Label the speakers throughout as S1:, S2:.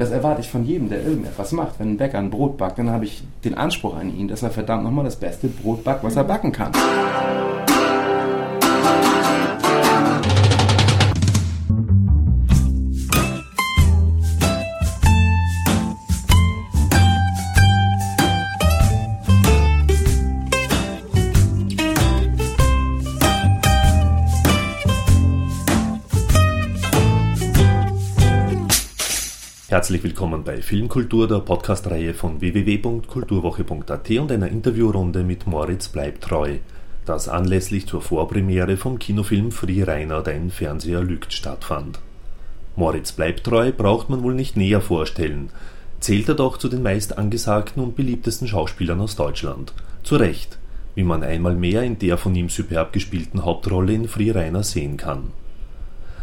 S1: Das erwarte ich von jedem, der irgendetwas macht. Wenn ein Bäcker ein Brot backt, dann habe ich den Anspruch an ihn, dass er verdammt nochmal das beste Brot backt, was er backen kann.
S2: Herzlich willkommen bei Filmkultur, der Podcast-Reihe von www.kulturwoche.at und einer Interviewrunde mit Moritz Bleibtreu, das anlässlich zur Vorpremiere vom Kinofilm Free Rainer, dein Fernseher lügt stattfand. Moritz Bleibtreu braucht man wohl nicht näher vorstellen, zählt er doch zu den meist angesagten und beliebtesten Schauspielern aus Deutschland. Zu Recht, wie man einmal mehr in der von ihm superb gespielten Hauptrolle in Free Rainer sehen kann.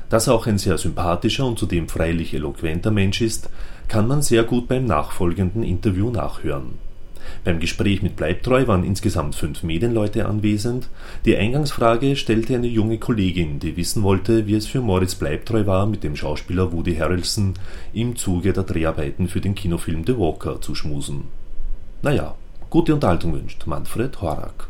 S2: Dass er auch ein sehr sympathischer und zudem freilich eloquenter Mensch ist, kann man sehr gut beim nachfolgenden Interview nachhören. Beim Gespräch mit Bleibtreu waren insgesamt fünf Medienleute anwesend. Die Eingangsfrage stellte eine junge Kollegin, die wissen wollte, wie es für Moritz Bleibtreu war, mit dem Schauspieler Woody Harrelson im Zuge der Dreharbeiten für den Kinofilm The Walker zu schmusen. Naja, gute Unterhaltung wünscht Manfred Horak.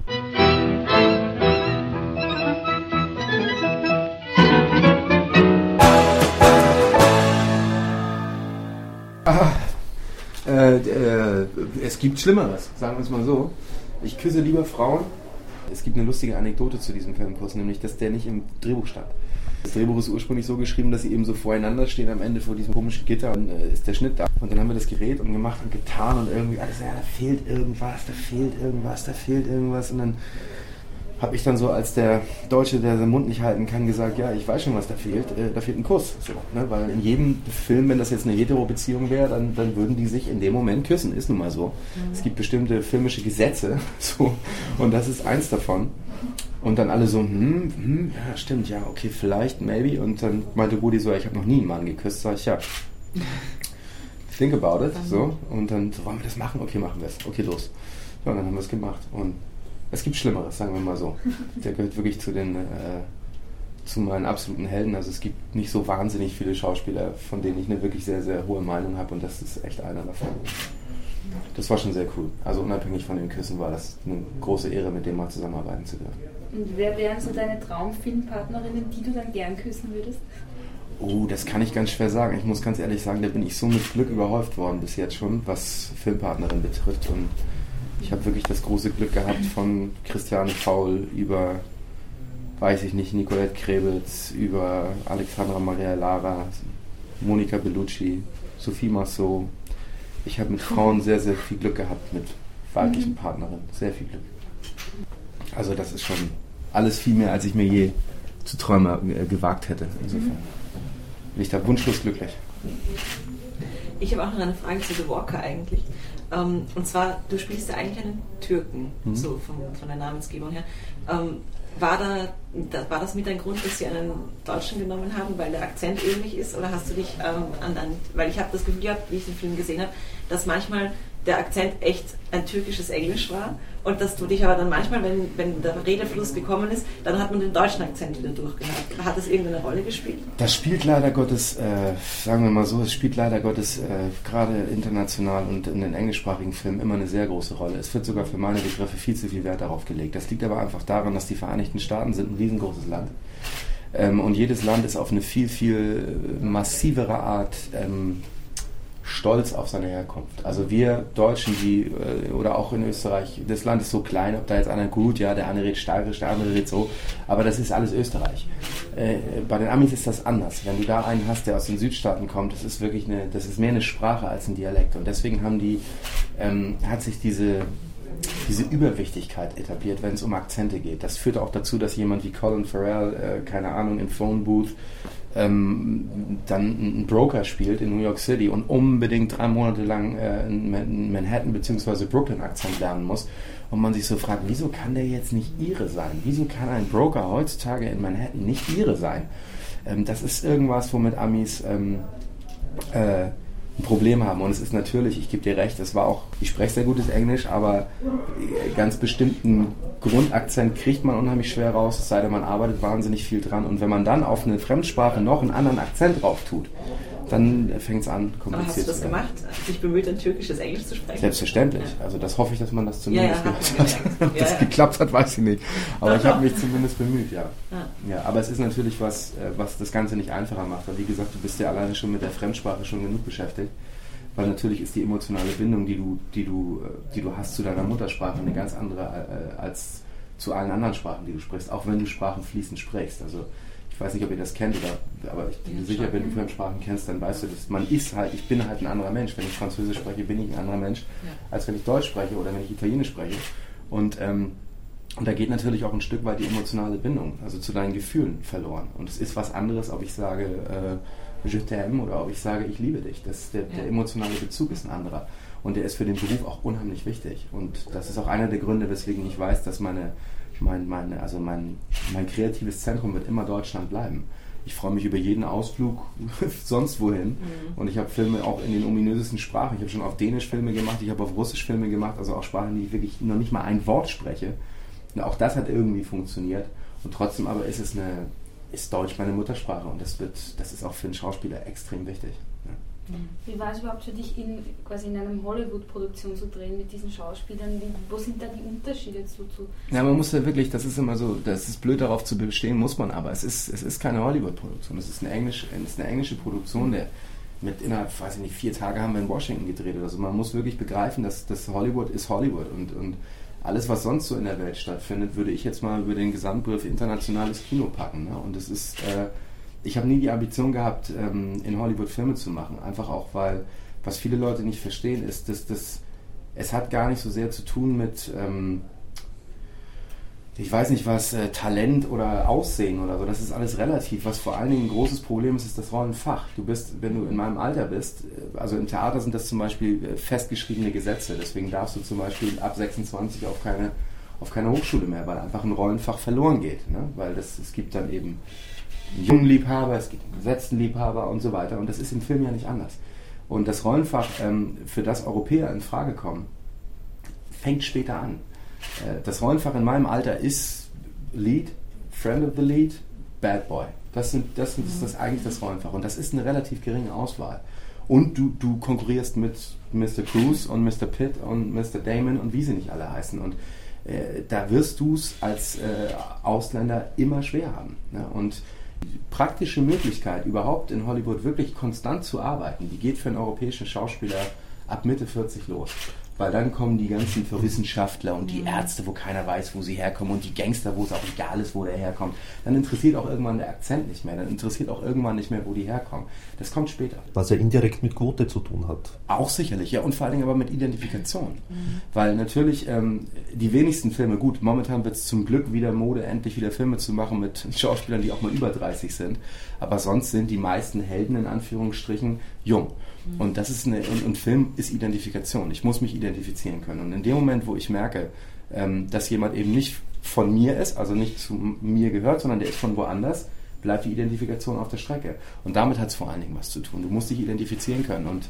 S1: Äh, es gibt Schlimmeres, sagen wir es mal so. Ich küsse lieber Frauen. Es gibt eine lustige Anekdote zu diesem Filmkurs, nämlich, dass der nicht im Drehbuch stand. Das Drehbuch ist ursprünglich so geschrieben, dass sie eben so voreinander stehen am Ende vor diesem komischen Gitter und äh, ist der Schnitt da. Und dann haben wir das Gerät und gemacht und getan und irgendwie alles, ja, da fehlt irgendwas, da fehlt irgendwas, da fehlt irgendwas. Und dann habe ich dann so als der Deutsche, der seinen Mund nicht halten kann, gesagt, ja, ich weiß schon, was da fehlt. Äh, da fehlt ein Kuss. So, ne? Weil in jedem Film, wenn das jetzt eine Hetero-Beziehung wäre, dann, dann würden die sich in dem Moment küssen. Ist nun mal so. Mhm. Es gibt bestimmte filmische Gesetze. So, und das ist eins davon. Und dann alle so, hm, hm, ja, stimmt, ja, okay, vielleicht, maybe. Und dann meinte Rudi so, ich habe noch nie einen Mann geküsst. Sag ich, ja. Think about it. So. Und dann so, wollen wir das machen? Okay, machen wir es. Okay, los. Ja, und dann haben wir es gemacht. Und es gibt Schlimmeres, sagen wir mal so. Der gehört wirklich zu den äh, zu meinen absoluten Helden. Also es gibt nicht so wahnsinnig viele Schauspieler, von denen ich eine wirklich sehr, sehr hohe Meinung habe und das ist echt einer davon. Das war schon sehr cool. Also unabhängig von den Küssen war das eine große Ehre, mit dem mal zusammenarbeiten zu dürfen.
S3: Und wer wären so deine Traumfilmpartnerinnen, die du dann gern küssen würdest?
S1: Oh, das kann ich ganz schwer sagen. Ich muss ganz ehrlich sagen, da bin ich so mit Glück überhäuft worden bis jetzt schon, was Filmpartnerin betrifft. Und ich habe wirklich das große Glück gehabt von Christiane Faul über, weiß ich nicht, Nicolette Krebitz, über Alexandra Maria Lara, Monika Bellucci, Sophie Massot. Ich habe mit Frauen sehr, sehr viel Glück gehabt, mit weiblichen mhm. Partnerinnen. Sehr viel Glück. Also das ist schon alles viel mehr, als ich mir je zu träumen äh, gewagt hätte. Insofern bin ich da wunschlos glücklich.
S4: Ich habe auch noch eine Frage zu The Walker eigentlich. Ähm, und zwar, du spielst ja eigentlich einen Türken, mhm. so von, von, der Namensgebung her. Ähm, war, da, da, war das mit ein Grund, dass sie einen Deutschen genommen haben, weil der Akzent ähnlich ist? Oder hast du dich ähm, an, an, weil ich habe das Gefühl gehabt, wie ich den Film gesehen habe, dass manchmal der Akzent echt ein türkisches Englisch war und dass du dich aber dann manchmal, wenn, wenn der Redefluss gekommen ist, dann hat man den deutschen Akzent wieder durchgehabt. Hat das irgendeine Rolle gespielt?
S1: Das spielt leider Gottes, äh, sagen wir mal so, es spielt leider Gottes äh, gerade international und in den englischsprachigen Filmen immer eine sehr große Rolle. Es wird sogar für meine Begriffe viel zu viel Wert darauf gelegt. Das liegt aber einfach daran, dass die Vereinigten Staaten sind ein riesengroßes Land. Ähm, und jedes Land ist auf eine viel, viel massivere Art ähm, stolz auf seine Herkunft. Also wir Deutschen, die, äh, oder auch in Österreich, das Land ist so klein, ob da jetzt einer gut, ja, der eine redet steirisch, der andere redet so, aber das ist alles Österreich. Äh, bei den Amis ist das anders. Wenn du da einen hast, der aus den Südstaaten kommt, das ist wirklich eine, das ist mehr eine Sprache als ein Dialekt. Und deswegen haben die, ähm, hat sich diese, diese Überwichtigkeit etabliert, wenn es um Akzente geht. Das führt auch dazu, dass jemand wie Colin Farrell, äh, keine Ahnung, im Phone Booth ähm, dann einen Broker spielt in New York City und unbedingt drei Monate lang äh, einen Manhattan bzw. Brooklyn-Akzent lernen muss und man sich so fragt, wieso kann der jetzt nicht ihre sein? Wieso kann ein Broker heutzutage in Manhattan nicht ihre sein? Ähm, das ist irgendwas, womit Amis ähm, äh, ein Problem haben. Und es ist natürlich, ich gebe dir recht, es war auch, ich spreche sehr gutes Englisch, aber ganz bestimmten Grundakzent kriegt man unheimlich schwer raus, es sei denn, man arbeitet wahnsinnig viel dran. Und wenn man dann auf eine Fremdsprache noch einen anderen Akzent drauf tut, dann fängt es an,
S4: kompliziert Aber hast du das gemacht? Hast dich bemüht, ein türkisches Englisch zu sprechen?
S1: Selbstverständlich. Ja. Also das hoffe ich, dass man das zumindest ja, ja, gehört hat. Ob das geklappt hat, weiß ich nicht. Aber ich habe mich zumindest bemüht, ja. ja. Aber es ist natürlich was, äh, was das Ganze nicht einfacher macht. Weil wie gesagt, du bist ja alleine schon mit der Fremdsprache schon genug beschäftigt. Weil natürlich ist die emotionale Bindung, die du, die du, äh, die du hast zu deiner Muttersprache, eine ganz andere äh, als zu allen anderen Sprachen, die du sprichst, auch wenn du Sprachen fließend sprichst. Also ich weiß nicht, ob ihr das kennt, oder, aber ich bin ja, sicher, wenn du Fremdsprachen kennst, dann weißt du, dass man ist halt, ich bin halt ein anderer Mensch. Wenn ich Französisch spreche, bin ich ein anderer Mensch, ja. als wenn ich Deutsch spreche oder wenn ich Italienisch spreche. Und, ähm, und da geht natürlich auch ein Stück weit die emotionale Bindung, also zu deinen Gefühlen verloren. Und es ist was anderes, ob ich sage, äh, je t'aime oder ob ich sage, ich liebe dich. Das, der, ja. der emotionale Bezug ist ein anderer. Und der ist für den Beruf auch unheimlich wichtig. Und das ist auch einer der Gründe, weswegen ich weiß, dass meine mein, mein, also mein, mein kreatives Zentrum wird immer Deutschland bleiben. Ich freue mich über jeden Ausflug sonst wohin. Mhm. Und ich habe Filme auch in den ominösesten Sprachen. Ich habe schon auf Dänisch Filme gemacht, ich habe auf Russisch Filme gemacht, also auch Sprachen, die ich wirklich noch nicht mal ein Wort spreche. Und auch das hat irgendwie funktioniert. Und trotzdem aber ist es eine, ist Deutsch meine Muttersprache und das wird, das ist auch für einen Schauspieler extrem wichtig.
S3: Wie war es überhaupt für dich, in, quasi in einem Hollywood-Produktion zu drehen mit diesen Schauspielern? Wie, wo sind da die Unterschiede zu, zu?
S1: Ja, man muss ja wirklich, das ist immer so, das ist blöd darauf zu bestehen, muss man aber. Es ist, es ist keine Hollywood-Produktion, es ist eine, Englisch, es ist eine englische Produktion, der mit innerhalb, weiß ich nicht, vier Tage haben wir in Washington gedreht oder so. Man muss wirklich begreifen, dass, dass Hollywood ist Hollywood und, und alles, was sonst so in der Welt stattfindet, würde ich jetzt mal über den Gesamtbegriff internationales Kino packen. Ne? Und es ist. Äh, ich habe nie die Ambition gehabt, ähm, in Hollywood Filme zu machen. Einfach auch, weil, was viele Leute nicht verstehen, ist, dass das, es hat gar nicht so sehr zu tun mit, ähm, ich weiß nicht was, äh, Talent oder Aussehen oder so. Das ist alles relativ. Was vor allen Dingen ein großes Problem ist, ist das Rollenfach. Du bist, wenn du in meinem Alter bist, äh, also im Theater sind das zum Beispiel äh, festgeschriebene Gesetze. Deswegen darfst du zum Beispiel ab 26 auf keine, auf keine Hochschule mehr, weil einfach ein Rollenfach verloren geht. Ne? Weil das, es gibt dann eben jungen Liebhaber, es gibt einen gesetzten Liebhaber und so weiter. Und das ist im Film ja nicht anders. Und das Rollenfach, ähm, für das Europäer in Frage kommen, fängt später an. Äh, das Rollenfach in meinem Alter ist Lead, Friend of the Lead, Bad Boy. Das, sind, das, ist das eigentlich das Rollenfach. Und das ist eine relativ geringe Auswahl. Und du, du konkurrierst mit Mr. Cruz und Mr. Pitt und Mr. Damon und wie sie nicht alle heißen. Und äh, da wirst du es als äh, Ausländer immer schwer haben. Ne? Und praktische Möglichkeit, überhaupt in Hollywood wirklich konstant zu arbeiten, die geht für einen europäischen Schauspieler ab Mitte 40 los. Weil dann kommen die ganzen Wissenschaftler und die mhm. Ärzte, wo keiner weiß, wo sie herkommen und die Gangster, wo es auch egal ist, wo der herkommt. Dann interessiert auch irgendwann der Akzent nicht mehr. Dann interessiert auch irgendwann nicht mehr, wo die herkommen. Das kommt später.
S2: Was ja indirekt mit Quote zu tun hat.
S1: Auch sicherlich, ja. Und vor allen Dingen aber mit Identifikation. Mhm. Weil natürlich ähm, die wenigsten Filme, gut, momentan wird es zum Glück wieder Mode, endlich wieder Filme zu machen mit Schauspielern, die auch mal über 30 sind. Aber sonst sind die meisten Helden in Anführungsstrichen jung. Und das ist eine, und, und, Film ist Identifikation. Ich muss mich identifizieren können. Und in dem Moment, wo ich merke, ähm, dass jemand eben nicht von mir ist, also nicht zu mir gehört, sondern der ist von woanders, bleibt die Identifikation auf der Strecke. Und damit hat es vor allen Dingen was zu tun. Du musst dich identifizieren können. Und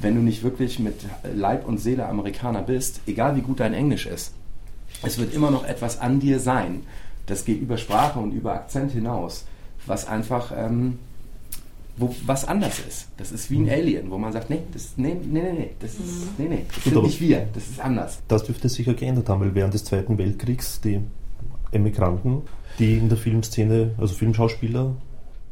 S1: wenn du nicht wirklich mit Leib und Seele Amerikaner bist, egal wie gut dein Englisch ist, es wird immer noch etwas an dir sein. Das geht über Sprache und über Akzent hinaus, was einfach ähm, wo was anders ist. Das ist wie ein mhm. Alien, wo man sagt, nee, das, nee, nee, nee, nee, das ist, mhm. nee, nee, das sind nicht wir, das ist anders.
S2: Das dürfte sich ja geändert haben, weil während des Zweiten Weltkriegs die Emigranten, die in der Filmszene, also Filmschauspieler,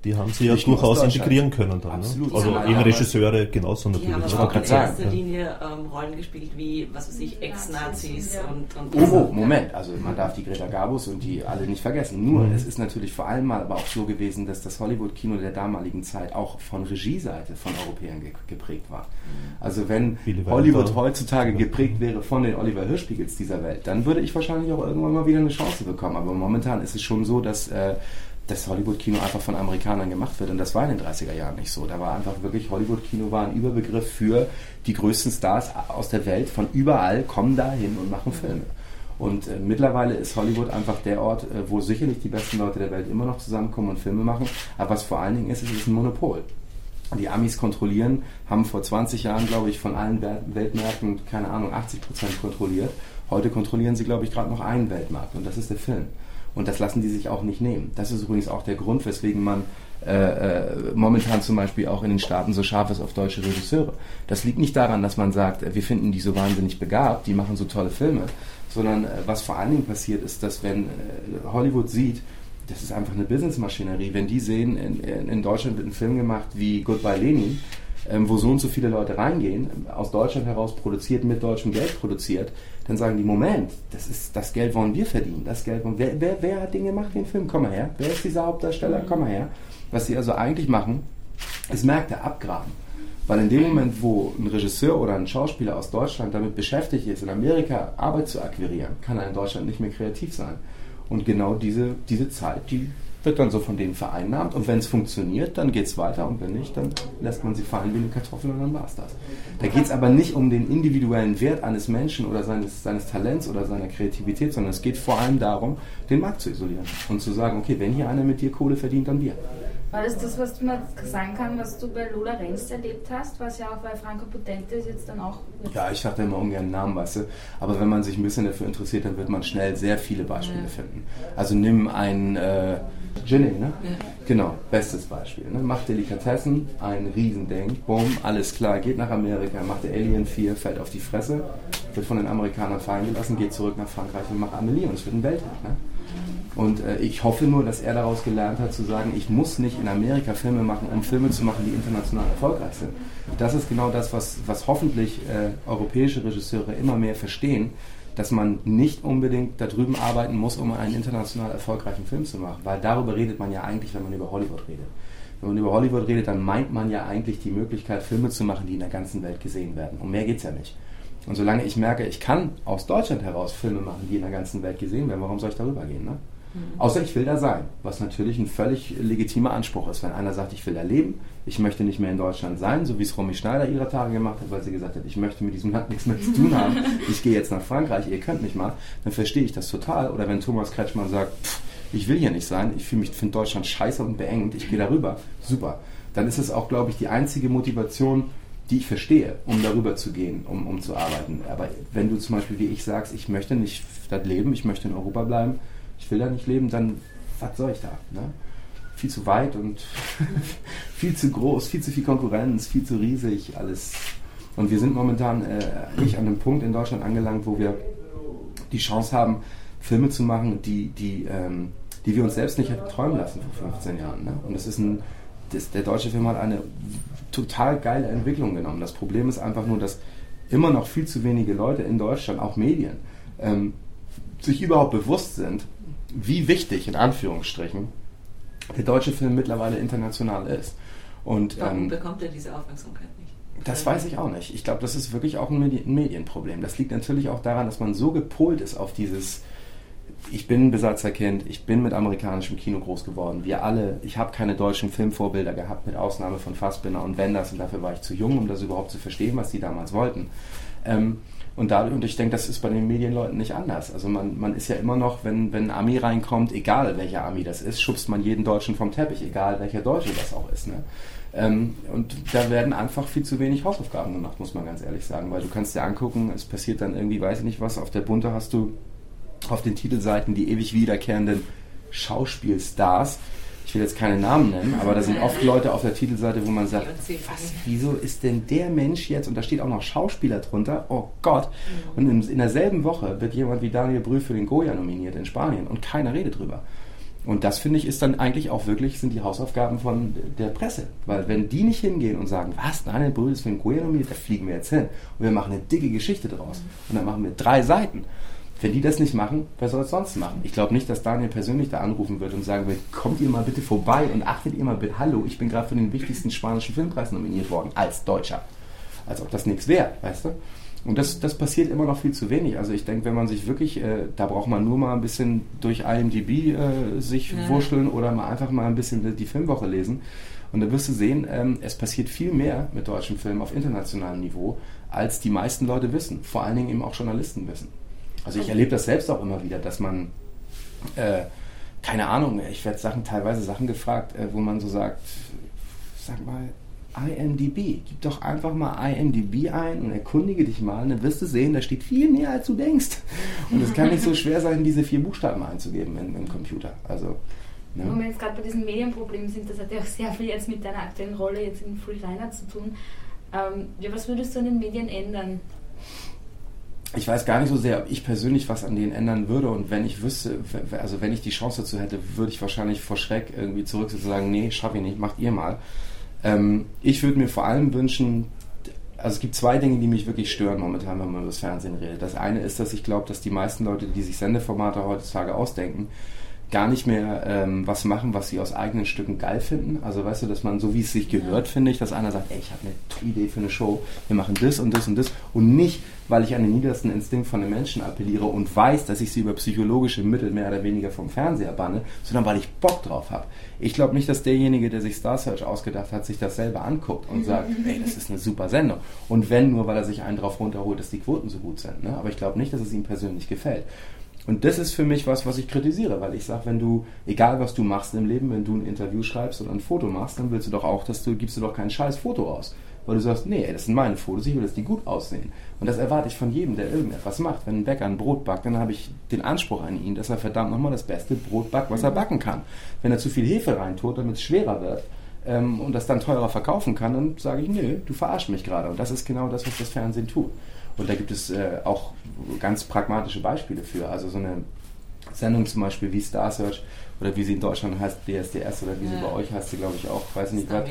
S2: die haben sie ja durchaus integrieren können dann. Ne? Absolut. Ne? Also eben Regisseure genauso
S4: natürlich. Die haben aber auch in erster Linie ähm, Rollen gespielt wie, was weiß ich, Ex-Nazis und, und... Oh,
S1: oh, Moment, also man darf die Greta Garbus und die alle nicht vergessen. Nur, mhm. es ist natürlich vor allem mal aber auch so gewesen, dass das Hollywood-Kino der damaligen Zeit auch von Regieseite von Europäern ge geprägt war. Mhm. Also wenn Hollywood heutzutage geprägt wäre von den Oliver Hirschspiegels dieser Welt, dann würde ich wahrscheinlich auch irgendwann mal wieder eine Chance bekommen. Aber momentan ist es schon so, dass... Äh, das Hollywood-Kino einfach von Amerikanern gemacht wird. Und das war in den 30er Jahren nicht so. Da war einfach wirklich, Hollywood-Kino war ein Überbegriff für die größten Stars aus der Welt. Von überall kommen da hin und machen Filme. Und äh, mittlerweile ist Hollywood einfach der Ort, äh, wo sicherlich die besten Leute der Welt immer noch zusammenkommen und Filme machen. Aber was vor allen Dingen ist, es ist ein Monopol. Die Amis kontrollieren, haben vor 20 Jahren, glaube ich, von allen Weltmärkten, keine Ahnung, 80 Prozent kontrolliert. Heute kontrollieren sie, glaube ich, gerade noch einen Weltmarkt und das ist der Film. Und das lassen die sich auch nicht nehmen. Das ist übrigens auch der Grund, weswegen man äh, äh, momentan zum Beispiel auch in den Staaten so scharf ist auf deutsche Regisseure. Das liegt nicht daran, dass man sagt, äh, wir finden die so wahnsinnig begabt, die machen so tolle Filme, sondern äh, was vor allen Dingen passiert ist, dass wenn äh, Hollywood sieht, das ist einfach eine Businessmaschinerie, wenn die sehen, in, in Deutschland wird ein Film gemacht wie Goodbye Lenin, ähm, wo so und so viele Leute reingehen, aus Deutschland heraus produziert, mit deutschem Geld produziert, dann sagen die, Moment, das ist das Geld wollen wir verdienen. Das Geld wollen, wer, wer, wer hat den gemacht, den Film? Komm mal her. Wer ist dieser Hauptdarsteller? Komm mal her. Was sie also eigentlich machen, ist Märkte abgraben. Weil in dem Moment, wo ein Regisseur oder ein Schauspieler aus Deutschland damit beschäftigt ist, in Amerika Arbeit zu akquirieren, kann er in Deutschland nicht mehr kreativ sein. Und genau diese, diese Zeit, die wird dann so von denen vereinnahmt und wenn es funktioniert, dann geht es weiter und wenn nicht, dann lässt man sie fallen wie eine Kartoffel und dann war es das. Da geht es aber nicht um den individuellen Wert eines Menschen oder seines, seines Talents oder seiner Kreativität, sondern es geht vor allem darum, den Markt zu isolieren und zu sagen, okay, wenn hier einer mit dir Kohle verdient, dann wir.
S3: War das das, was du mal sagen kannst, was du bei Lola Renz erlebt hast, was ja auch bei Franco Potente ist jetzt dann auch...
S1: Ja, ich dachte immer ungern Namen, weißt du, aber wenn man sich ein bisschen dafür interessiert, dann wird man schnell sehr viele Beispiele ja. finden. Also nimm ein... Äh, Ginny, ne? Ja. Genau, bestes Beispiel. Ne? Macht Delikatessen, ein Riesending, bumm, alles klar, geht nach Amerika, macht der Alien 4, fällt auf die Fresse, wird von den Amerikanern fallen gelassen, geht zurück nach Frankreich und macht Amelie und es wird ein Welthit. Ne? Und äh, ich hoffe nur, dass er daraus gelernt hat zu sagen, ich muss nicht in Amerika Filme machen, um Filme zu machen, die international erfolgreich sind. Das ist genau das, was, was hoffentlich äh, europäische Regisseure immer mehr verstehen, dass man nicht unbedingt da drüben arbeiten muss, um einen international erfolgreichen Film zu machen. Weil darüber redet man ja eigentlich, wenn man über Hollywood redet. Wenn man über Hollywood redet, dann meint man ja eigentlich die Möglichkeit, Filme zu machen, die in der ganzen Welt gesehen werden. Um mehr geht es ja nicht. Und solange ich merke, ich kann aus Deutschland heraus Filme machen, die in der ganzen Welt gesehen werden, warum soll ich darüber gehen? Ne? Mhm. Außer ich will da sein, was natürlich ein völlig legitimer Anspruch ist. Wenn einer sagt, ich will da leben, ich möchte nicht mehr in Deutschland sein, so wie es Romy Schneider ihrer Tage gemacht hat, weil sie gesagt hat, ich möchte mit diesem Land nichts mehr zu tun haben, ich gehe jetzt nach Frankreich, ihr könnt mich mal, dann verstehe ich das total. Oder wenn Thomas Kretschmann sagt, pff, ich will hier nicht sein, ich fühle mich, finde Deutschland scheiße und beengt, ich gehe darüber, super. Dann ist es auch, glaube ich, die einzige Motivation, die ich verstehe, um darüber zu gehen, um, um zu arbeiten. Aber wenn du zum Beispiel wie ich sagst, ich möchte nicht dort leben, ich möchte in Europa bleiben, ich will da nicht leben, dann was soll ich da? Ne? Viel zu weit und viel zu groß, viel zu viel Konkurrenz, viel zu riesig, alles. Und wir sind momentan äh, nicht an einem Punkt in Deutschland angelangt, wo wir die Chance haben, Filme zu machen, die, die, ähm, die wir uns selbst nicht hätten träumen lassen vor 15 Jahren. Ne? Und das ist ein, das, der deutsche Film hat eine total geile Entwicklung genommen. Das Problem ist einfach nur, dass immer noch viel zu wenige Leute in Deutschland, auch Medien, ähm, sich überhaupt bewusst sind, wie wichtig, in Anführungsstrichen, der deutsche Film mittlerweile international ist. Und,
S4: Warum ähm, bekommt er diese Aufmerksamkeit nicht?
S1: Das weiß ich auch nicht. Ich glaube, das ist wirklich auch ein Medienproblem. Das liegt natürlich auch daran, dass man so gepolt ist auf dieses, ich bin ein Besatzerkind, ich bin mit amerikanischem Kino groß geworden. Wir alle, ich habe keine deutschen Filmvorbilder gehabt, mit Ausnahme von Fassbinder und Wenders und dafür war ich zu jung, um das überhaupt zu verstehen, was die damals wollten. Ähm, und, dadurch, und ich denke, das ist bei den Medienleuten nicht anders. Also man, man ist ja immer noch, wenn, wenn ein Ami reinkommt, egal welcher Ami das ist, schubst man jeden Deutschen vom Teppich, egal welcher Deutsche das auch ist. Ne? Ähm, und da werden einfach viel zu wenig Hausaufgaben gemacht, muss man ganz ehrlich sagen. Weil du kannst dir angucken, es passiert dann irgendwie, weiß ich nicht was, auf der Bunte hast du auf den Titelseiten die ewig wiederkehrenden Schauspielstars ich will jetzt keine Namen nennen, aber da sind oft Leute auf der Titelseite, wo man sagt, was, wieso ist denn der Mensch jetzt, und da steht auch noch Schauspieler drunter, oh Gott, und in, in derselben Woche wird jemand wie Daniel Brühl für den Goya nominiert in Spanien und keiner redet drüber. Und das finde ich ist dann eigentlich auch wirklich, sind die Hausaufgaben von der Presse. Weil wenn die nicht hingehen und sagen, was, Daniel Brühl ist für den Goya nominiert, da fliegen wir jetzt hin. Und wir machen eine dicke Geschichte draus. Und dann machen wir drei Seiten. Wenn die das nicht machen, wer soll es sonst machen? Ich glaube nicht, dass Daniel persönlich da anrufen wird und sagen wird, kommt ihr mal bitte vorbei und achtet ihr mal bitte, hallo, ich bin gerade für den wichtigsten spanischen Filmpreis nominiert worden, als Deutscher. Als ob das nichts wäre, weißt du? Und das, das passiert immer noch viel zu wenig. Also ich denke, wenn man sich wirklich, äh, da braucht man nur mal ein bisschen durch IMDb äh, sich ja. wurschteln oder mal einfach mal ein bisschen die Filmwoche lesen. Und da wirst du sehen, ähm, es passiert viel mehr mit deutschen Filmen auf internationalem Niveau, als die meisten Leute wissen. Vor allen Dingen eben auch Journalisten wissen. Also ich erlebe das selbst auch immer wieder, dass man, äh, keine Ahnung, ich werde Sachen, teilweise Sachen gefragt, äh, wo man so sagt, sag mal, IMDB, gib doch einfach mal IMDB ein und erkundige dich mal, dann wirst du sehen, da steht viel mehr als du denkst. Und es kann nicht so schwer sein, diese vier Buchstaben einzugeben in, im Computer. Also
S3: Ne? Wo wir jetzt gerade bei diesem Medienproblem sind, das hat ja auch sehr viel jetzt mit deiner aktuellen Rolle jetzt in Free Reiner zu tun. Ähm, ja, was würdest du an den Medien ändern?
S1: Ich weiß gar nicht so sehr, ob ich persönlich was an denen ändern würde und wenn ich wüsste, also wenn ich die Chance dazu hätte, würde ich wahrscheinlich vor Schreck irgendwie zurück zu sagen, nee, schaffe ich nicht, macht ihr mal. Ähm, ich würde mir vor allem wünschen, also es gibt zwei Dinge, die mich wirklich stören momentan, wenn man über das Fernsehen redet. Das eine ist, dass ich glaube, dass die meisten Leute, die sich Sendeformate heutzutage ausdenken, gar nicht mehr ähm, was machen, was sie aus eigenen Stücken geil finden. Also weißt du, dass man so wie es sich gehört, ja. finde ich, dass einer sagt, ey, ich habe eine tolle Idee für eine Show, wir machen das und das und das und nicht, weil ich an den niedersten Instinkt von den Menschen appelliere und weiß, dass ich sie über psychologische Mittel mehr oder weniger vom Fernseher banne, sondern weil ich Bock drauf habe. Ich glaube nicht, dass derjenige, der sich Star Search ausgedacht hat, sich das selber anguckt und sagt, ey, das ist eine super Sendung. Und wenn nur, weil er sich einen drauf runterholt, dass die Quoten so gut sind. Ne? Aber ich glaube nicht, dass es ihm persönlich gefällt. Und das ist für mich was, was ich kritisiere, weil ich sage, wenn du, egal was du machst im Leben, wenn du ein Interview schreibst oder ein Foto machst, dann willst du doch auch, dass du, gibst du doch kein scheiß Foto aus. Weil du sagst, nee, das sind meine Fotos, ich will, dass die gut aussehen. Und das erwarte ich von jedem, der irgendetwas macht. Wenn ein Bäcker ein Brot backt, dann habe ich den Anspruch an ihn, dass er verdammt nochmal das beste Brot backt, was er mhm. backen kann. Wenn er zu viel Hefe reintut, damit es schwerer wird, ähm, und das dann teurer verkaufen kann, dann sage ich, nö, du verarsch mich gerade. Und das ist genau das, was das Fernsehen tut. Und da gibt es äh, auch ganz pragmatische Beispiele für. Also so eine Sendung zum Beispiel wie Star Search oder wie sie in Deutschland heißt, DSDS oder wie ja. sie bei euch heißt, sie glaube ich auch, weiß nicht was.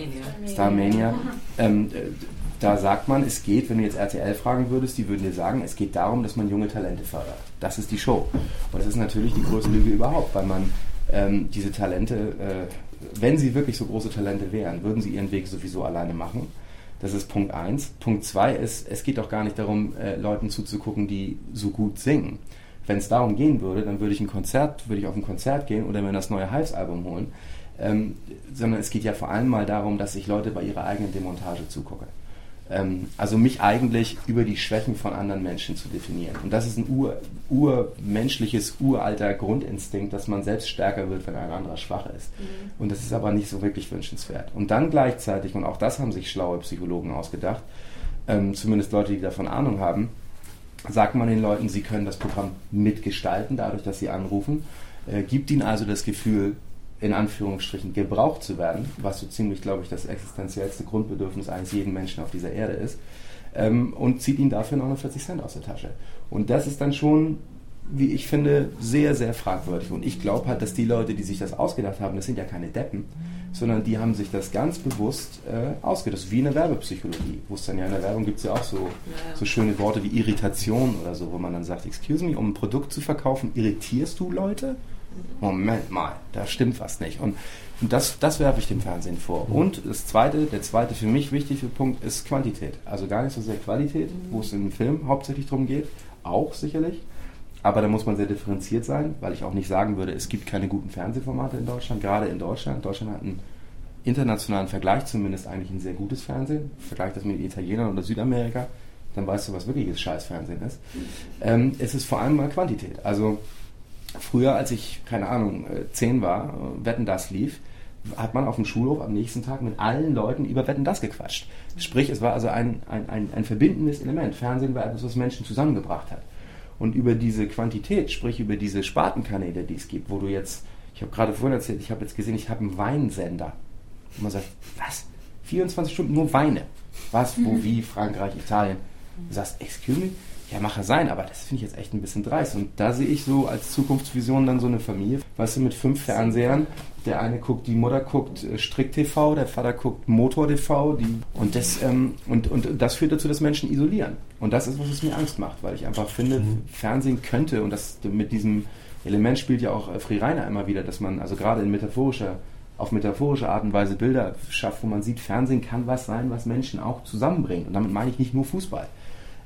S1: Starmania. Ähm, äh, da sagt man, es geht, wenn du jetzt RTL fragen würdest, die würden dir sagen, es geht darum, dass man junge Talente fördert. Das ist die Show. Und das ist natürlich die größte Lüge überhaupt, weil man ähm, diese Talente, äh, wenn sie wirklich so große Talente wären, würden sie ihren Weg sowieso alleine machen das ist Punkt eins. Punkt zwei ist, es geht doch gar nicht darum, äh, Leuten zuzugucken, die so gut singen. Wenn es darum gehen würde, dann würde ich ein Konzert, würde ich auf ein Konzert gehen oder mir das neue Hives-Album holen. Ähm, sondern es geht ja vor allem mal darum, dass ich Leute bei ihrer eigenen Demontage zugucke. Ähm, also mich eigentlich über die Schwächen von anderen Menschen zu definieren. Und das ist ein ur, urmenschliches, uralter Grundinstinkt, dass man selbst stärker wird, wenn ein anderer schwach ist. Mhm. Und das ist aber nicht so wirklich wünschenswert. Und dann gleichzeitig, und auch das haben sich schlaue Psychologen ausgedacht, ähm, zumindest Leute, die davon Ahnung haben, sagt man den Leuten, sie können das Programm mitgestalten, dadurch, dass sie anrufen, äh, gibt ihnen also das Gefühl, in Anführungsstrichen gebraucht zu werden, was so ziemlich, glaube ich, das existenziellste Grundbedürfnis eines jeden Menschen auf dieser Erde ist, ähm, und zieht ihn dafür 49 Cent aus der Tasche. Und das ist dann schon, wie ich finde, sehr, sehr fragwürdig. Und ich glaube halt, dass die Leute, die sich das ausgedacht haben, das sind ja keine Deppen, sondern die haben sich das ganz bewusst äh, ausgedacht. Wie in der Werbepsychologie, wo es dann ja in der Werbung gibt es ja auch so, ja. so schöne Worte wie Irritation oder so, wo man dann sagt, excuse me, um ein Produkt zu verkaufen, irritierst du Leute? Moment mal, da stimmt was nicht. Und, und das, das werfe ich dem Fernsehen vor. Mhm. Und das zweite, der zweite für mich wichtige Punkt ist Quantität. Also gar nicht so sehr Qualität, wo es im Film hauptsächlich darum geht, auch sicherlich. Aber da muss man sehr differenziert sein, weil ich auch nicht sagen würde, es gibt keine guten Fernsehformate in Deutschland, gerade in Deutschland. Deutschland hat einen internationalen Vergleich zumindest eigentlich ein sehr gutes Fernsehen. Vergleich das mit Italienern oder Südamerika, dann weißt du, was wirkliches Scheißfernsehen ist. Ähm, es ist vor allem mal Quantität. Also Früher, als ich, keine Ahnung, äh, zehn war, äh, Wetten das lief, hat man auf dem Schulhof am nächsten Tag mit allen Leuten über Wetten das gequatscht. Sprich, es war also ein, ein, ein, ein verbindendes Element. Fernsehen war etwas, was Menschen zusammengebracht hat. Und über diese Quantität, sprich über diese Spartenkanäle, die es gibt, wo du jetzt, ich habe gerade vorhin erzählt, ich habe jetzt gesehen, ich habe einen Weinsender. Und man sagt, was? 24 Stunden nur Weine. Was, wo, wie, Frankreich, Italien. Du sagst, excuse me, ja, er sein, aber das finde ich jetzt echt ein bisschen dreist. Und da sehe ich so als Zukunftsvision dann so eine Familie, weißt du, mit fünf Fernsehern. Der eine guckt, die Mutter guckt äh, Strick-TV, der Vater guckt Motor-TV. Und, das, ähm, und, und das führt dazu, dass Menschen isolieren. Und das ist, was es mir Angst macht, weil ich einfach finde, mhm. Fernsehen könnte, und das mit diesem Element spielt ja auch äh, Fri Reiner immer wieder, dass man also gerade in metaphorischer auf metaphorische Art und Weise Bilder schafft, wo man sieht, Fernsehen kann was sein, was Menschen auch zusammenbringt. Und damit meine ich nicht nur Fußball.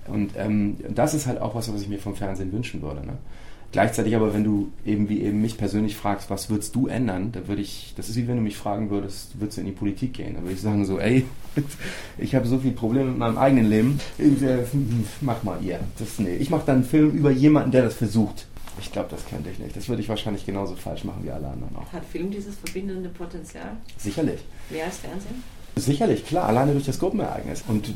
S1: Und ähm, das ist halt auch was, was ich mir vom Fernsehen wünschen würde. Ne? Gleichzeitig aber, wenn du eben wie eben mich persönlich fragst, was würdest du ändern, da würde ich, das ist wie wenn du mich fragen würdest, würdest du in die Politik gehen? Da würde ich sagen so, ey, ich habe so viele Probleme mit meinem eigenen Leben, äh, mach mal ihr. Das, nee. Ich mache dann einen Film über jemanden, der das versucht. Ich glaube, das könnte ich nicht. Das würde ich wahrscheinlich genauso falsch machen wie alle anderen auch.
S4: Hat Film dieses verbindende Potenzial?
S1: Sicherlich.
S4: Mehr als Fernsehen?
S1: Sicherlich, klar, alleine durch das Gruppenereignis. Und,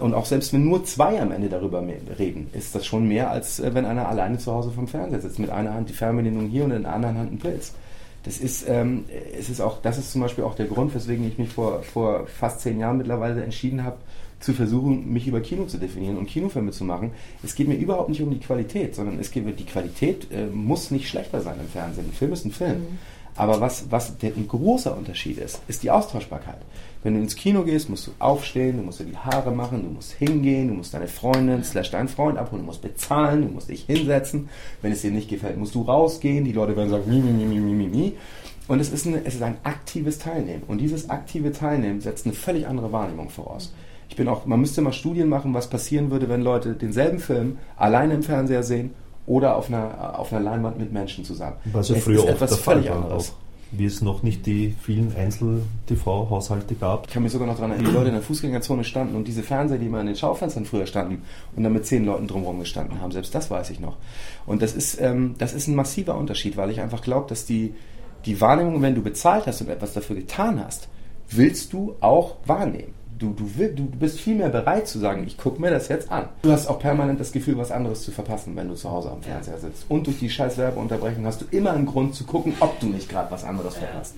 S1: und auch selbst wenn nur zwei am Ende darüber reden, ist das schon mehr, als äh, wenn einer alleine zu Hause vom Fernseher sitzt. Mit einer Hand die Fernbedienung hier und in der anderen Hand ein Pilz. Das ist, ähm, es ist auch, das ist zum Beispiel auch der Grund, weswegen ich mich vor, vor fast zehn Jahren mittlerweile entschieden habe, zu versuchen, mich über Kino zu definieren und Kinofilme zu machen. Es geht mir überhaupt nicht um die Qualität, sondern es geht die Qualität äh, muss nicht schlechter sein im Fernsehen. Ein Film ist ein Film. Mhm. Aber was, was der, ein großer Unterschied ist, ist die Austauschbarkeit. Wenn du ins Kino gehst, musst du aufstehen, du musst dir die Haare machen, du musst hingehen, du musst deine Freundin slash deinen Freund abholen, du musst bezahlen, du musst dich hinsetzen. Wenn es dir nicht gefällt, musst du rausgehen. Die Leute werden sagen, mi, mi, mi, mi, mi, mi. Und es ist, eine, es ist ein aktives Teilnehmen. Und dieses aktive Teilnehmen setzt eine völlig andere Wahrnehmung voraus. Ich bin auch, man müsste mal Studien machen, was passieren würde, wenn Leute denselben Film alleine im Fernseher sehen oder auf einer, auf einer Leinwand mit Menschen zusammen.
S2: Was ja es früher ist etwas völlig anderes. Auch wie es noch nicht die vielen Einzel-TV-Haushalte gab.
S1: Ich kann mich sogar noch daran erinnern, die Leute in der Fußgängerzone standen und diese Fernseher, die immer in den Schaufenstern früher standen und dann mit zehn Leuten drumherum gestanden haben, selbst das weiß ich noch. Und das ist, ähm, das ist ein massiver Unterschied, weil ich einfach glaube, dass die, die Wahrnehmung, wenn du bezahlt hast und etwas dafür getan hast, willst du auch wahrnehmen du, du, will, du bist viel mehr bereit zu sagen, ich gucke mir das jetzt an. Du hast auch permanent das Gefühl, was anderes zu verpassen, wenn du zu Hause am Fernseher sitzt. Und durch die scheiß Werbeunterbrechung hast du immer einen Grund zu gucken, ob du nicht gerade was anderes verpasst.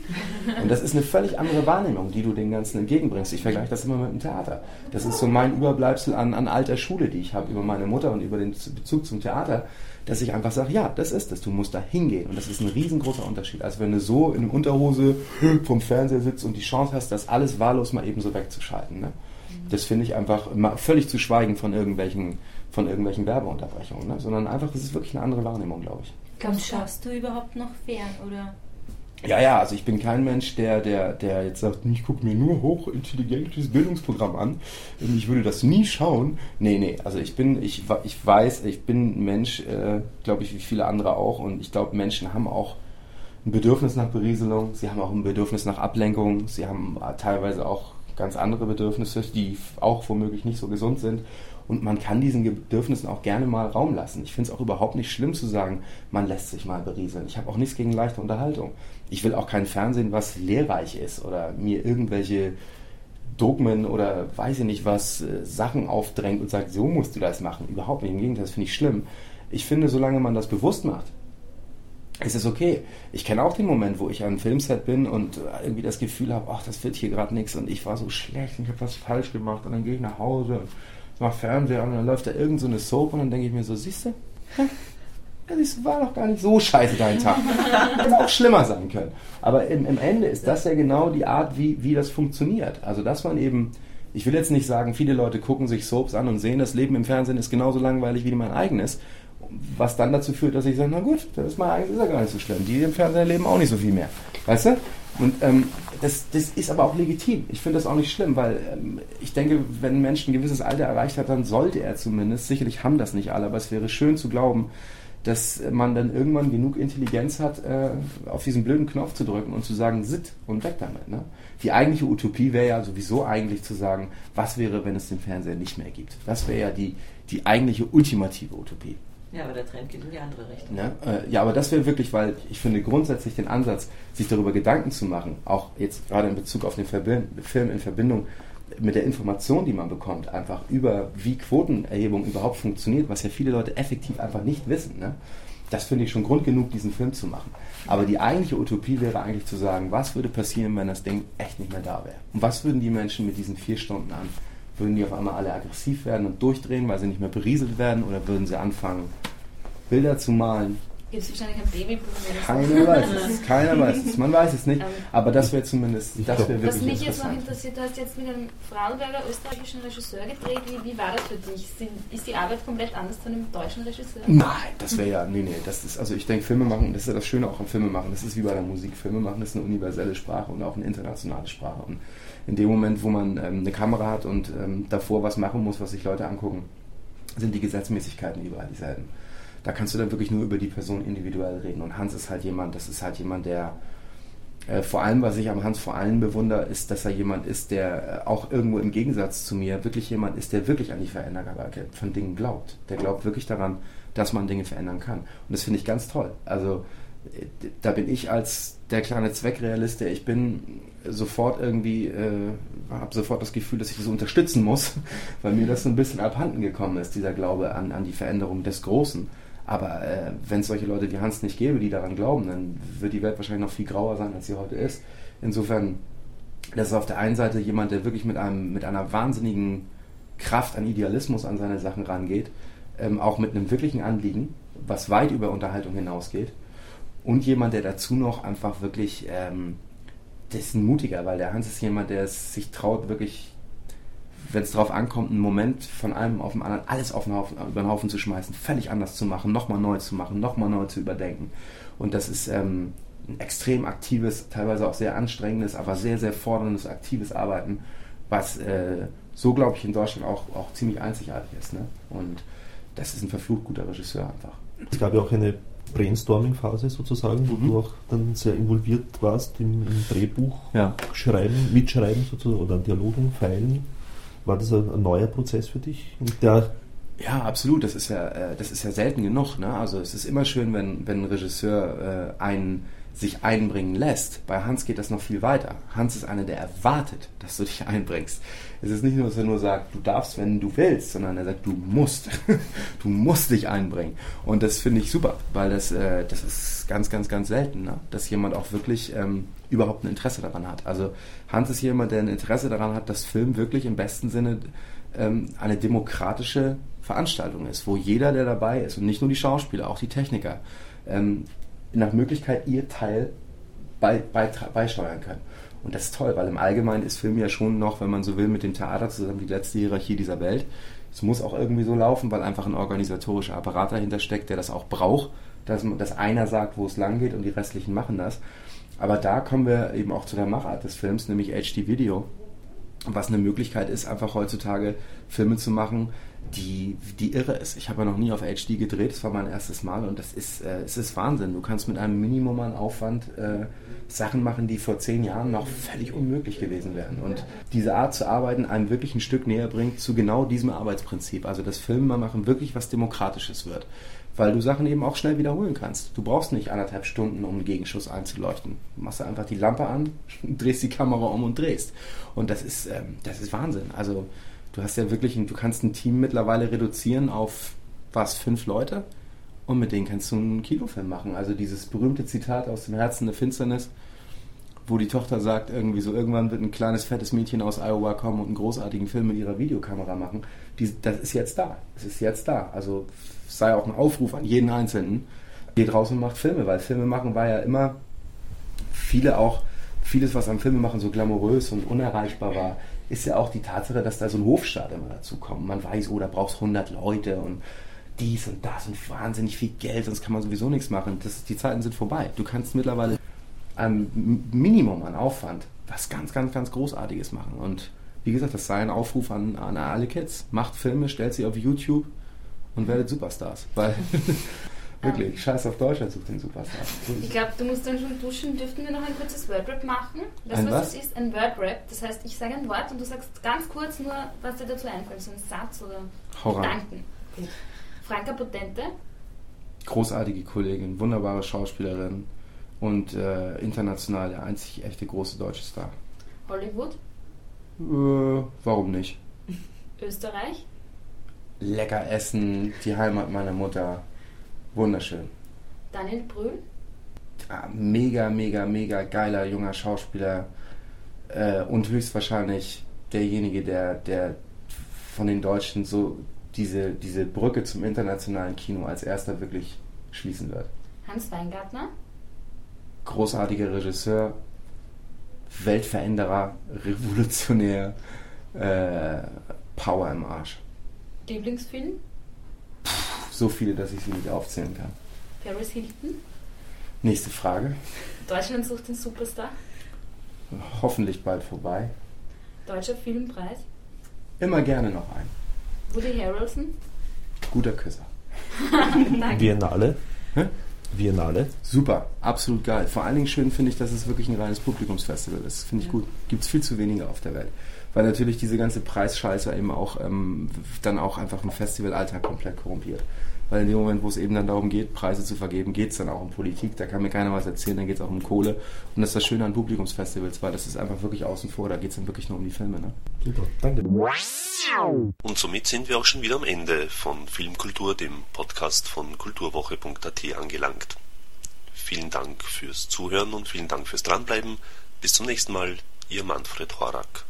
S1: Und das ist eine völlig andere Wahrnehmung, die du den Ganzen entgegenbringst. Ich vergleiche das immer mit dem Theater. Das ist so mein Überbleibsel an, an alter Schule, die ich habe über meine Mutter und über den Bezug zum Theater dass ich einfach sage, ja, das ist es, du musst da hingehen. Und das ist ein riesengroßer Unterschied. als wenn du so in Unterhose vom Fernseher sitzt und die Chance hast, das alles wahllos mal eben so wegzuschalten. Ne? Das finde ich einfach völlig zu schweigen von irgendwelchen, von irgendwelchen Werbeunterbrechungen, ne? sondern einfach, das ist wirklich eine andere Wahrnehmung, glaube ich.
S3: Und schaust du überhaupt noch fern, oder?
S1: Ja, ja, also ich bin kein Mensch, der, der, der jetzt sagt, ich gucke mir nur hochintelligentes Bildungsprogramm an. Ich würde das nie schauen. Nee, nee, also ich bin, ich, ich weiß, ich bin ein Mensch, äh, glaube ich, wie viele andere auch. Und ich glaube, Menschen haben auch ein Bedürfnis nach Berieselung, sie haben auch ein Bedürfnis nach Ablenkung, sie haben teilweise auch ganz andere Bedürfnisse, die auch womöglich nicht so gesund sind. Und man kann diesen Bedürfnissen auch gerne mal Raum lassen. Ich finde es auch überhaupt nicht schlimm zu sagen, man lässt sich mal berieseln. Ich habe auch nichts gegen leichte Unterhaltung. Ich will auch kein Fernsehen, was lehrreich ist oder mir irgendwelche Dogmen oder weiß ich nicht was, äh, Sachen aufdrängt und sagt, so musst du das machen. Überhaupt nicht. Im Gegenteil, das finde ich schlimm. Ich finde, solange man das bewusst macht, ist es okay. Ich kenne auch den Moment, wo ich an einem Filmset bin und irgendwie das Gefühl habe, ach, das wird hier gerade nichts und ich war so schlecht und ich habe was falsch gemacht und dann gehe ich nach Hause und mach Fernseher und dann läuft da irgend so Soap und dann denke ich mir so, siehst du, das war doch gar nicht so scheiße dein Tag. Hätte auch schlimmer sein können. Aber im, im, Ende ist das ja genau die Art, wie, wie das funktioniert. Also, dass man eben, ich will jetzt nicht sagen, viele Leute gucken sich Soaps an und sehen, das Leben im Fernsehen ist genauso langweilig wie mein eigenes. Was dann dazu führt, dass ich sage, na gut, das ist mein eigenes, ist ja gar nicht so schlimm. Die im Fernsehen leben auch nicht so viel mehr. Weißt du? Und ähm, das, das ist aber auch legitim. Ich finde das auch nicht schlimm, weil ähm, ich denke, wenn ein Mensch ein gewisses Alter erreicht hat, dann sollte er zumindest, sicherlich haben das nicht alle, aber es wäre schön zu glauben, dass man dann irgendwann genug Intelligenz hat, äh, auf diesen blöden Knopf zu drücken und zu sagen, sit und weg damit. Ne? Die eigentliche Utopie wäre ja sowieso eigentlich zu sagen, was wäre, wenn es den Fernseher nicht mehr gibt. Das wäre ja die, die eigentliche ultimative Utopie.
S4: Ja, aber der Trend geht in die andere Richtung.
S1: Ja, äh, ja aber das wäre wirklich, weil ich finde grundsätzlich den Ansatz, sich darüber Gedanken zu machen, auch jetzt gerade in Bezug auf den Verbi Film in Verbindung mit der Information, die man bekommt, einfach über wie Quotenerhebung überhaupt funktioniert, was ja viele Leute effektiv einfach nicht wissen. Ne? Das finde ich schon Grund genug, diesen Film zu machen. Aber die eigentliche Utopie wäre eigentlich zu sagen, was würde passieren, wenn das Ding echt nicht mehr da wäre? Und was würden die Menschen mit diesen vier Stunden an würden die auf einmal alle aggressiv werden und durchdrehen, weil sie nicht mehr berieselt werden? Oder würden sie anfangen, Bilder zu malen,
S3: Gibt es wahrscheinlich ein Babyboom?
S1: Keiner weiß es. Keiner weiß es. Man weiß es nicht. Aber das wäre zumindest, das wäre
S3: wirklich Was mich jetzt noch interessiert, du hast jetzt mit einem Frauenberger österreichischen Regisseur gedreht. Wie, wie war das für dich? Sind, ist die Arbeit komplett anders zu einem deutschen Regisseur?
S1: Nein, das wäre ja, nee, nee, das ist, also ich denke, Filme machen, das ist ja das Schöne auch am Filme machen. Das ist wie bei der Musik. Filme machen, das ist eine universelle Sprache und auch eine internationale Sprache. Und in dem Moment, wo man ähm, eine Kamera hat und ähm, davor was machen muss, was sich Leute angucken, sind die Gesetzmäßigkeiten überall dieselben da kannst du dann wirklich nur über die Person individuell reden. Und Hans ist halt jemand, das ist halt jemand, der äh, vor allem, was ich am Hans vor allem bewundere, ist, dass er jemand ist, der äh, auch irgendwo im Gegensatz zu mir wirklich jemand ist, der wirklich an die Veränderbarkeit von Dingen glaubt. Der glaubt wirklich daran, dass man Dinge verändern kann. Und das finde ich ganz toll. Also äh, da bin ich als der kleine Zweckrealist, der ich bin, sofort irgendwie, äh, habe sofort das Gefühl, dass ich das unterstützen muss, weil mir das so ein bisschen abhanden gekommen ist, dieser Glaube an, an die Veränderung des Großen. Aber äh, wenn es solche Leute wie Hans nicht gäbe, die daran glauben, dann wird die Welt wahrscheinlich noch viel grauer sein, als sie heute ist. Insofern, das ist auf der einen Seite jemand, der wirklich mit, einem, mit einer wahnsinnigen Kraft an Idealismus an seine Sachen rangeht, ähm, auch mit einem wirklichen Anliegen, was weit über Unterhaltung hinausgeht. Und jemand, der dazu noch einfach wirklich, ähm, das ist ein mutiger, weil der Hans ist jemand, der es sich traut, wirklich, wenn es darauf ankommt, einen Moment von einem auf den anderen alles auf den Haufen, über den Haufen zu schmeißen, völlig anders zu machen, nochmal neu zu machen, nochmal neu zu überdenken. Und das ist ähm, ein extrem aktives, teilweise auch sehr anstrengendes, aber sehr, sehr forderndes, aktives Arbeiten, was äh, so, glaube ich, in Deutschland auch, auch ziemlich einzigartig ist. Ne? Und das ist ein verflucht guter Regisseur einfach.
S2: Es gab ja auch eine Brainstorming-Phase sozusagen, wo mhm. du auch dann sehr involviert warst im, im Drehbuch ja. schreiben, mitschreiben sozusagen oder Dialogen, Feilen. War das ein, ein neuer Prozess für dich?
S1: Der ja, absolut. Das ist ja, äh, das ist ja selten genug. Ne? Also es ist immer schön, wenn, wenn ein Regisseur äh, einen sich einbringen lässt. Bei Hans geht das noch viel weiter. Hans ist einer, der erwartet, dass du dich einbringst. Es ist nicht nur, dass er nur sagt, du darfst, wenn du willst, sondern er sagt, du musst. du musst dich einbringen. Und das finde ich super, weil das, äh, das ist ganz, ganz, ganz selten, ne? dass jemand auch wirklich ähm, überhaupt ein Interesse daran hat. Also Hans ist jemand, der ein Interesse daran hat, dass Film wirklich im besten Sinne ähm, eine demokratische Veranstaltung ist, wo jeder, der dabei ist und nicht nur die Schauspieler, auch die Techniker, ähm, nach Möglichkeit ihr Teil bei, bei, beisteuern können. Und das ist toll, weil im Allgemeinen ist Film ja schon noch, wenn man so will, mit dem Theater zusammen die letzte Hierarchie dieser Welt. Es muss auch irgendwie so laufen, weil einfach ein organisatorischer Apparat dahinter steckt, der das auch braucht, dass, dass einer sagt, wo es lang geht und die restlichen machen das. Aber da kommen wir eben auch zu der Machart des Films, nämlich HD Video, was eine Möglichkeit ist, einfach heutzutage Filme zu machen, die, die irre ist. Ich habe ja noch nie auf HD gedreht, das war mein erstes Mal und das ist, äh, es ist Wahnsinn. Du kannst mit einem Minimum an Aufwand äh, Sachen machen, die vor zehn Jahren noch völlig unmöglich gewesen wären. Und diese Art zu arbeiten einem wirklich ein Stück näher bringt zu genau diesem Arbeitsprinzip. Also dass Filme machen wirklich was Demokratisches wird. Weil du Sachen eben auch schnell wiederholen kannst. Du brauchst nicht anderthalb Stunden, um einen Gegenschuss einzuleuchten. Du machst einfach die Lampe an, drehst die Kamera um und drehst. Und das ist, ähm, das ist Wahnsinn. Also du hast ja wirklich, du kannst ein Team mittlerweile reduzieren auf was, fünf Leute und mit denen kannst du einen Kinofilm machen. Also dieses berühmte Zitat aus dem Herzen der Finsternis, wo die Tochter sagt, irgendwie so, irgendwann wird ein kleines, fettes Mädchen aus Iowa kommen und einen großartigen Film mit ihrer Videokamera machen. Die, das ist jetzt da. Es ist jetzt da. Also sei auch ein Aufruf an jeden Einzelnen. Geht raus und macht Filme, weil Filme machen war ja immer viele auch, vieles, was am Filmemachen so glamourös und unerreichbar war, ist ja auch die Tatsache, dass da so ein Hofstaat immer dazu kommt. Man weiß, oh, da brauchst 100 Leute und dies und das und wahnsinnig viel Geld, sonst kann man sowieso nichts machen. Das, die Zeiten sind vorbei. Du kannst mittlerweile ein Minimum an Aufwand was ganz, ganz, ganz Großartiges machen. Und wie gesagt, das sei ein Aufruf an, an alle Kids. Macht Filme, stellt sie auf YouTube und werdet Superstars. Weil Wirklich, ähm, scheiß auf Deutschland, sucht den Superstar.
S3: Ich glaube, du musst dann schon duschen. Dürften wir noch ein kurzes Wordrap machen? Weißt du, was, was das ist? Ein Wordrap. Das heißt, ich sage ein Wort und du sagst ganz kurz nur, was dir dazu einfällt. So ein Satz oder Hau Gedanken. Gut. Franka Potente.
S1: Großartige Kollegin, wunderbare Schauspielerin und äh, international der einzig echte große deutsche Star.
S3: Hollywood?
S1: Äh, warum nicht?
S3: Österreich?
S1: Lecker essen, die Heimat meiner Mutter. Wunderschön.
S3: Daniel Brühl?
S1: Ja, mega, mega, mega geiler junger Schauspieler äh, und höchstwahrscheinlich derjenige, der, der von den Deutschen so diese, diese Brücke zum internationalen Kino als erster wirklich schließen wird.
S3: Hans Weingartner?
S1: Großartiger Regisseur, Weltveränderer, Revolutionär, äh, Power im Arsch.
S3: Lieblingsfilm?
S1: so viele, dass ich sie nicht aufzählen kann.
S3: Paris Hilton?
S1: Nächste Frage.
S3: Deutschland sucht den Superstar?
S1: Hoffentlich bald vorbei.
S3: Deutscher Filmpreis?
S1: Immer gerne noch ein.
S3: Woody Harrelson?
S1: Guter Küsser.
S2: Biennale? Hä? Biennale?
S1: Super, absolut geil. Vor allen Dingen schön finde ich, dass es wirklich ein reines Publikumsfestival ist. Finde ich ja. gut. Gibt es viel zu wenige auf der Welt weil natürlich diese ganze Preisscheiße eben auch ähm, dann auch einfach einen Festivalalltag komplett korrumpiert weil in dem Moment, wo es eben dann darum geht, Preise zu vergeben, geht es dann auch um Politik. Da kann mir keiner was erzählen, dann geht es auch um Kohle. Und das ist das Schöne an Publikumsfestivals, weil das ist einfach wirklich außen vor. Da geht es dann wirklich nur um die Filme. Ne?
S2: Super, danke. Und somit sind wir auch schon wieder am Ende von Filmkultur, dem Podcast von kulturwoche.at angelangt. Vielen Dank fürs Zuhören und vielen Dank fürs Dranbleiben. Bis zum nächsten Mal, Ihr Manfred Horak.